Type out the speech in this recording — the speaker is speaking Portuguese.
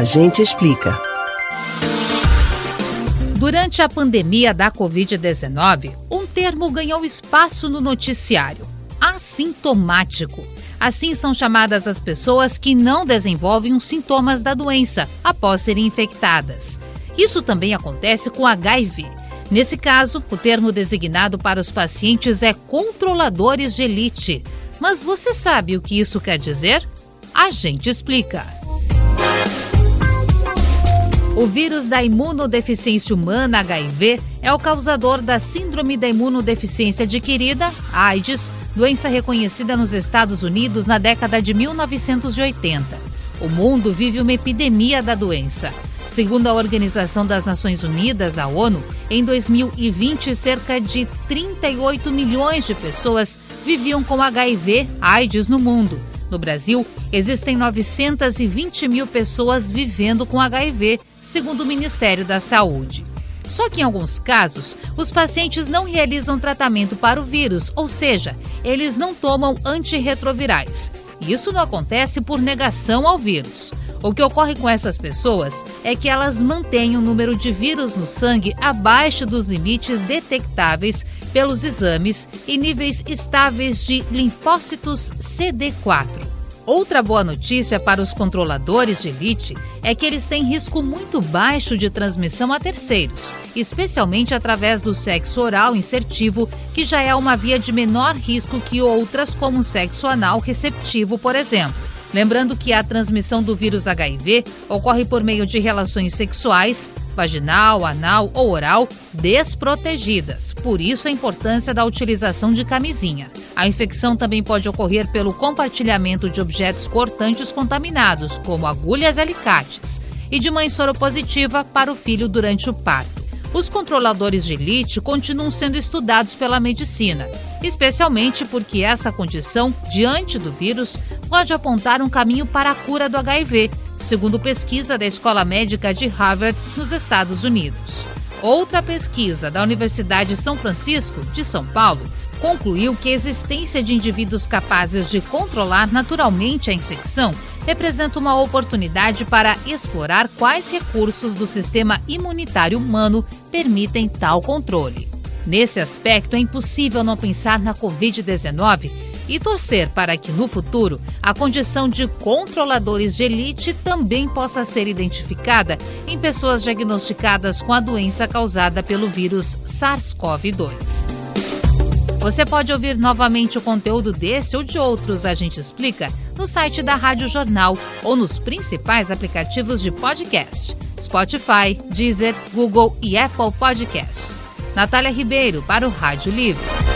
A gente explica. Durante a pandemia da Covid-19, um termo ganhou espaço no noticiário: assintomático. Assim são chamadas as pessoas que não desenvolvem os sintomas da doença após serem infectadas. Isso também acontece com HIV. Nesse caso, o termo designado para os pacientes é controladores de elite. Mas você sabe o que isso quer dizer? A gente explica. O vírus da imunodeficiência humana, HIV, é o causador da Síndrome da Imunodeficiência Adquirida, AIDS, doença reconhecida nos Estados Unidos na década de 1980. O mundo vive uma epidemia da doença. Segundo a Organização das Nações Unidas, a ONU, em 2020, cerca de 38 milhões de pessoas viviam com HIV/AIDS no mundo. No Brasil, existem 920 mil pessoas vivendo com HIV, segundo o Ministério da Saúde. Só que em alguns casos, os pacientes não realizam tratamento para o vírus, ou seja, eles não tomam antirretrovirais. Isso não acontece por negação ao vírus. O que ocorre com essas pessoas é que elas mantêm o número de vírus no sangue abaixo dos limites detectáveis pelos exames e níveis estáveis de linfócitos CD4. Outra boa notícia para os controladores de elite é que eles têm risco muito baixo de transmissão a terceiros, especialmente através do sexo oral insertivo, que já é uma via de menor risco que outras, como o sexo anal receptivo, por exemplo. Lembrando que a transmissão do vírus HIV ocorre por meio de relações sexuais, vaginal, anal ou oral, desprotegidas. Por isso a importância da utilização de camisinha. A infecção também pode ocorrer pelo compartilhamento de objetos cortantes contaminados, como agulhas e alicates, e de mãe soropositiva para o filho durante o parto. Os controladores de elite continuam sendo estudados pela medicina, especialmente porque essa condição, diante do vírus, pode apontar um caminho para a cura do HIV, segundo pesquisa da Escola Médica de Harvard, nos Estados Unidos. Outra pesquisa da Universidade de São Francisco, de São Paulo, concluiu que a existência de indivíduos capazes de controlar naturalmente a infecção representa uma oportunidade para explorar quais recursos do sistema imunitário humano permitem tal controle. Nesse aspecto, é impossível não pensar na Covid-19 e torcer para que no futuro a condição de controladores de elite também possa ser identificada em pessoas diagnosticadas com a doença causada pelo vírus SARS-CoV-2. Você pode ouvir novamente o conteúdo desse ou de outros A Gente Explica no site da Rádio Jornal ou nos principais aplicativos de podcast: Spotify, Deezer, Google e Apple Podcasts. Natália Ribeiro para o Rádio Livre.